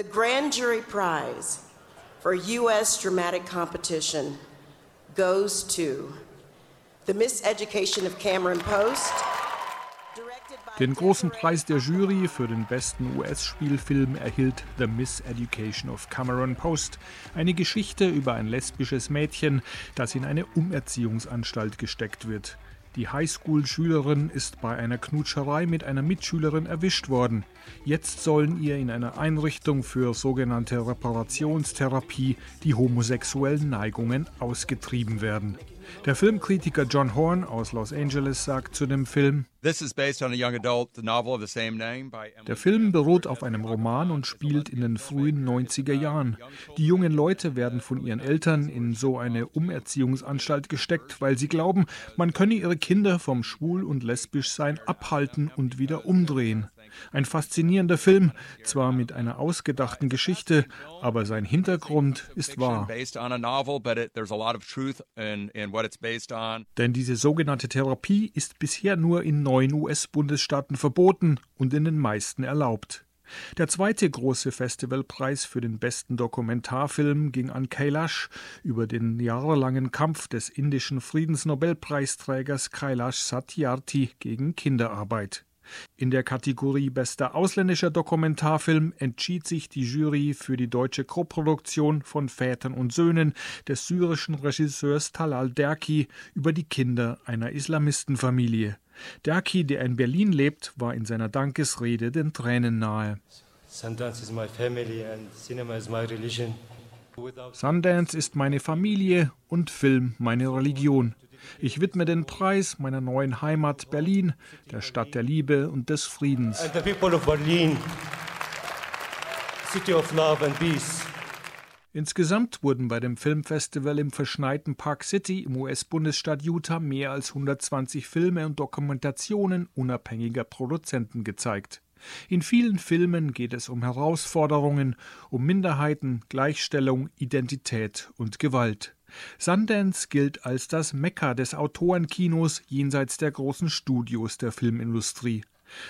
The Grand Jury Prize for U.S. Dramatic Competition goes to The Miseducation of Cameron Post. Den großen Preis der Jury für den besten US-Spielfilm erhielt The Miseducation of Cameron Post, eine Geschichte über ein lesbisches Mädchen, das in eine Umerziehungsanstalt gesteckt wird. Die Highschool-Schülerin ist bei einer Knutscherei mit einer Mitschülerin erwischt worden. Jetzt sollen ihr in einer Einrichtung für sogenannte Reparationstherapie die homosexuellen Neigungen ausgetrieben werden. Der Filmkritiker John Horn aus Los Angeles sagt zu dem Film, der Film beruht auf einem Roman und spielt in den frühen 90er Jahren. Die jungen Leute werden von ihren Eltern in so eine Umerziehungsanstalt gesteckt, weil sie glauben, man könne ihre Kinder vom Schwul- und Lesbischsein abhalten und wieder umdrehen. Ein faszinierender Film, zwar mit einer ausgedachten Geschichte, aber sein Hintergrund ist wahr. Denn diese sogenannte Therapie ist bisher nur in neun US-Bundesstaaten verboten und in den meisten erlaubt. Der zweite große Festivalpreis für den besten Dokumentarfilm ging an Kailash über den jahrelangen Kampf des indischen Friedensnobelpreisträgers Kailash Satyarthi gegen Kinderarbeit. In der Kategorie Bester ausländischer Dokumentarfilm entschied sich die Jury für die deutsche Koproduktion von Vätern und Söhnen des syrischen Regisseurs Talal Derki über die Kinder einer Islamistenfamilie. Derki, der in Berlin lebt, war in seiner Dankesrede den Tränen nahe. Sundance is my family and cinema is my religion. Sundance ist meine Familie und Film meine Religion. Ich widme den Preis meiner neuen Heimat Berlin, der Stadt der Liebe und des Friedens. And the people of Berlin, city of love and peace. Insgesamt wurden bei dem Filmfestival im verschneiten Park City im US-Bundesstaat Utah mehr als 120 Filme und Dokumentationen unabhängiger Produzenten gezeigt. In vielen Filmen geht es um Herausforderungen, um Minderheiten, Gleichstellung, Identität und Gewalt. Sundance gilt als das Mekka des Autorenkinos jenseits der großen Studios der Filmindustrie.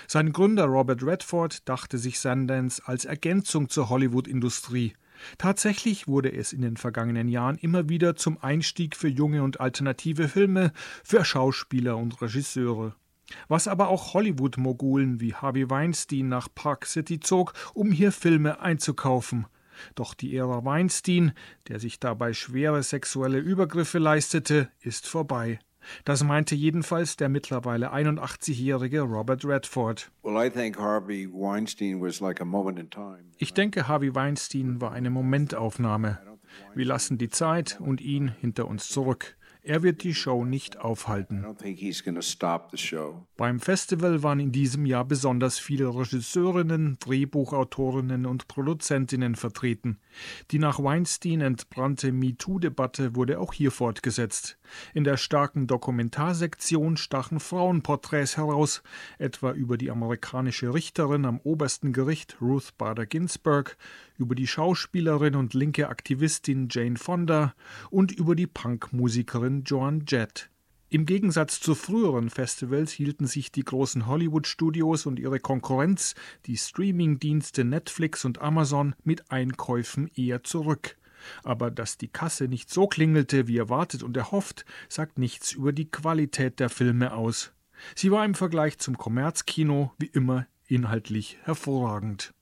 Sein Gründer Robert Redford dachte sich Sundance als Ergänzung zur Hollywood-Industrie. Tatsächlich wurde es in den vergangenen Jahren immer wieder zum Einstieg für junge und alternative Filme, für Schauspieler und Regisseure. Was aber auch Hollywood-Mogulen wie Harvey Weinstein nach Park City zog, um hier Filme einzukaufen. Doch die Ära Weinstein, der sich dabei schwere sexuelle Übergriffe leistete, ist vorbei. Das meinte jedenfalls der mittlerweile 81-jährige Robert Redford. Ich denke, Harvey Weinstein war eine Momentaufnahme. Wir lassen die Zeit und ihn hinter uns zurück. Er wird die Show nicht aufhalten. Beim Festival waren in diesem Jahr besonders viele Regisseurinnen, Drehbuchautorinnen und Produzentinnen vertreten. Die nach Weinstein entbrannte MeToo-Debatte wurde auch hier fortgesetzt. In der starken Dokumentarsektion stachen Frauenporträts heraus, etwa über die amerikanische Richterin am obersten Gericht Ruth Bader Ginsburg, über die Schauspielerin und linke Aktivistin Jane Fonda und über die Punkmusikerin Joan Jett. Im Gegensatz zu früheren Festivals hielten sich die großen Hollywood-Studios und ihre Konkurrenz, die Streaming-Dienste Netflix und Amazon, mit Einkäufen eher zurück. Aber dass die Kasse nicht so klingelte wie erwartet und erhofft, sagt nichts über die Qualität der Filme aus. Sie war im Vergleich zum Kommerzkino wie immer inhaltlich hervorragend.